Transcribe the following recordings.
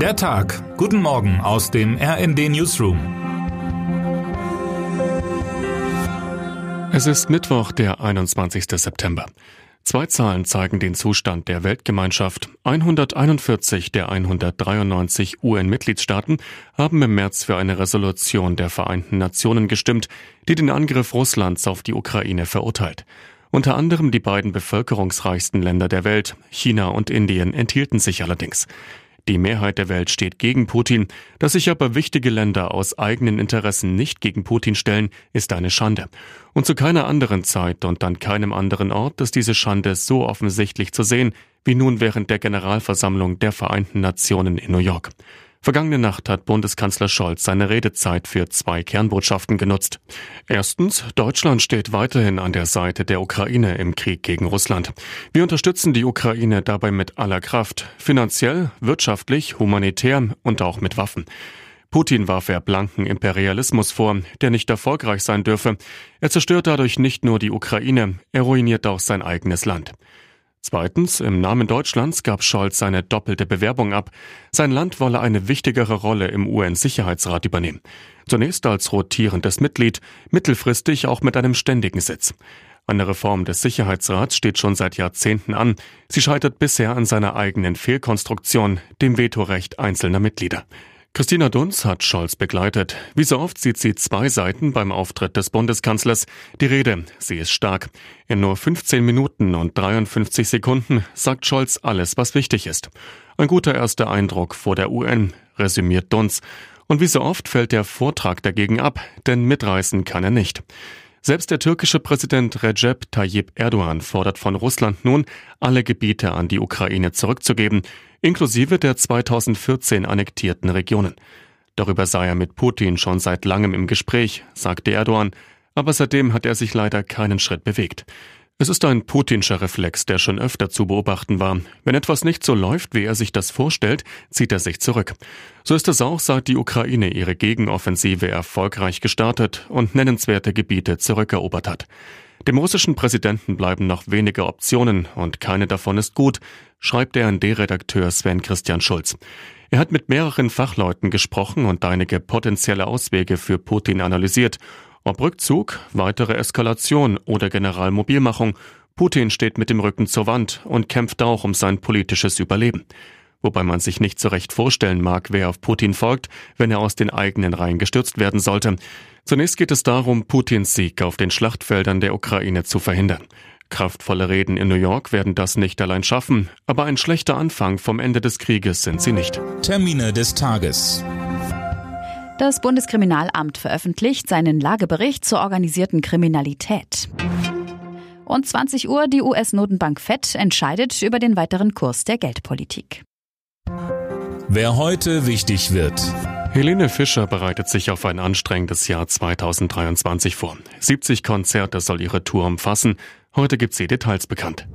Der Tag. Guten Morgen aus dem RND Newsroom. Es ist Mittwoch, der 21. September. Zwei Zahlen zeigen den Zustand der Weltgemeinschaft. 141 der 193 UN-Mitgliedstaaten haben im März für eine Resolution der Vereinten Nationen gestimmt, die den Angriff Russlands auf die Ukraine verurteilt. Unter anderem die beiden bevölkerungsreichsten Länder der Welt, China und Indien, enthielten sich allerdings. Die Mehrheit der Welt steht gegen Putin. Dass sich aber wichtige Länder aus eigenen Interessen nicht gegen Putin stellen, ist eine Schande. Und zu keiner anderen Zeit und an keinem anderen Ort ist diese Schande so offensichtlich zu sehen, wie nun während der Generalversammlung der Vereinten Nationen in New York. Vergangene Nacht hat Bundeskanzler Scholz seine Redezeit für zwei Kernbotschaften genutzt. Erstens, Deutschland steht weiterhin an der Seite der Ukraine im Krieg gegen Russland. Wir unterstützen die Ukraine dabei mit aller Kraft, finanziell, wirtschaftlich, humanitär und auch mit Waffen. Putin warf er blanken Imperialismus vor, der nicht erfolgreich sein dürfe. Er zerstört dadurch nicht nur die Ukraine, er ruiniert auch sein eigenes Land. Zweitens, im Namen Deutschlands gab Scholz seine doppelte Bewerbung ab. Sein Land wolle eine wichtigere Rolle im UN-Sicherheitsrat übernehmen. Zunächst als rotierendes Mitglied, mittelfristig auch mit einem ständigen Sitz. Eine Reform des Sicherheitsrats steht schon seit Jahrzehnten an. Sie scheitert bisher an seiner eigenen Fehlkonstruktion, dem Vetorecht einzelner Mitglieder. Christina Dunz hat Scholz begleitet. Wie so oft sieht sie zwei Seiten beim Auftritt des Bundeskanzlers. Die Rede, sie ist stark. In nur 15 Minuten und 53 Sekunden sagt Scholz alles, was wichtig ist. Ein guter erster Eindruck vor der UN, resümiert Dunz. Und wie so oft fällt der Vortrag dagegen ab, denn mitreißen kann er nicht. Selbst der türkische Präsident Recep Tayyip Erdogan fordert von Russland nun, alle Gebiete an die Ukraine zurückzugeben, inklusive der 2014 annektierten Regionen. Darüber sei er mit Putin schon seit langem im Gespräch, sagte Erdogan, aber seitdem hat er sich leider keinen Schritt bewegt. Es ist ein putinscher Reflex, der schon öfter zu beobachten war. Wenn etwas nicht so läuft, wie er sich das vorstellt, zieht er sich zurück. So ist es auch, seit die Ukraine ihre Gegenoffensive erfolgreich gestartet und nennenswerte Gebiete zurückerobert hat. Dem russischen Präsidenten bleiben noch wenige Optionen und keine davon ist gut, schreibt der ND-Redakteur Sven Christian Schulz. Er hat mit mehreren Fachleuten gesprochen und einige potenzielle Auswege für Putin analysiert ob Rückzug, weitere Eskalation oder Generalmobilmachung, Putin steht mit dem Rücken zur Wand und kämpft auch um sein politisches Überleben. Wobei man sich nicht so recht vorstellen mag, wer auf Putin folgt, wenn er aus den eigenen Reihen gestürzt werden sollte. Zunächst geht es darum, Putins Sieg auf den Schlachtfeldern der Ukraine zu verhindern. Kraftvolle Reden in New York werden das nicht allein schaffen, aber ein schlechter Anfang vom Ende des Krieges sind sie nicht. Termine des Tages. Das Bundeskriminalamt veröffentlicht seinen Lagebericht zur organisierten Kriminalität. Und 20 Uhr die US-Notenbank Fed entscheidet über den weiteren Kurs der Geldpolitik. Wer heute wichtig wird. Helene Fischer bereitet sich auf ein anstrengendes Jahr 2023 vor. 70 Konzerte soll ihre Tour umfassen. Heute gibt sie Details bekannt.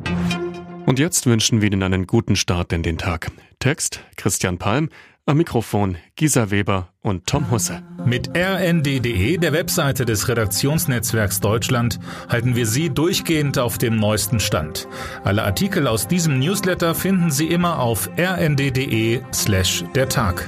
Und jetzt wünschen wir Ihnen einen guten Start in den Tag. Text Christian Palm, am Mikrofon Gisa Weber und Tom Husse. Mit rnd.de, der Webseite des Redaktionsnetzwerks Deutschland, halten wir Sie durchgehend auf dem neuesten Stand. Alle Artikel aus diesem Newsletter finden Sie immer auf rnd.de slash der Tag.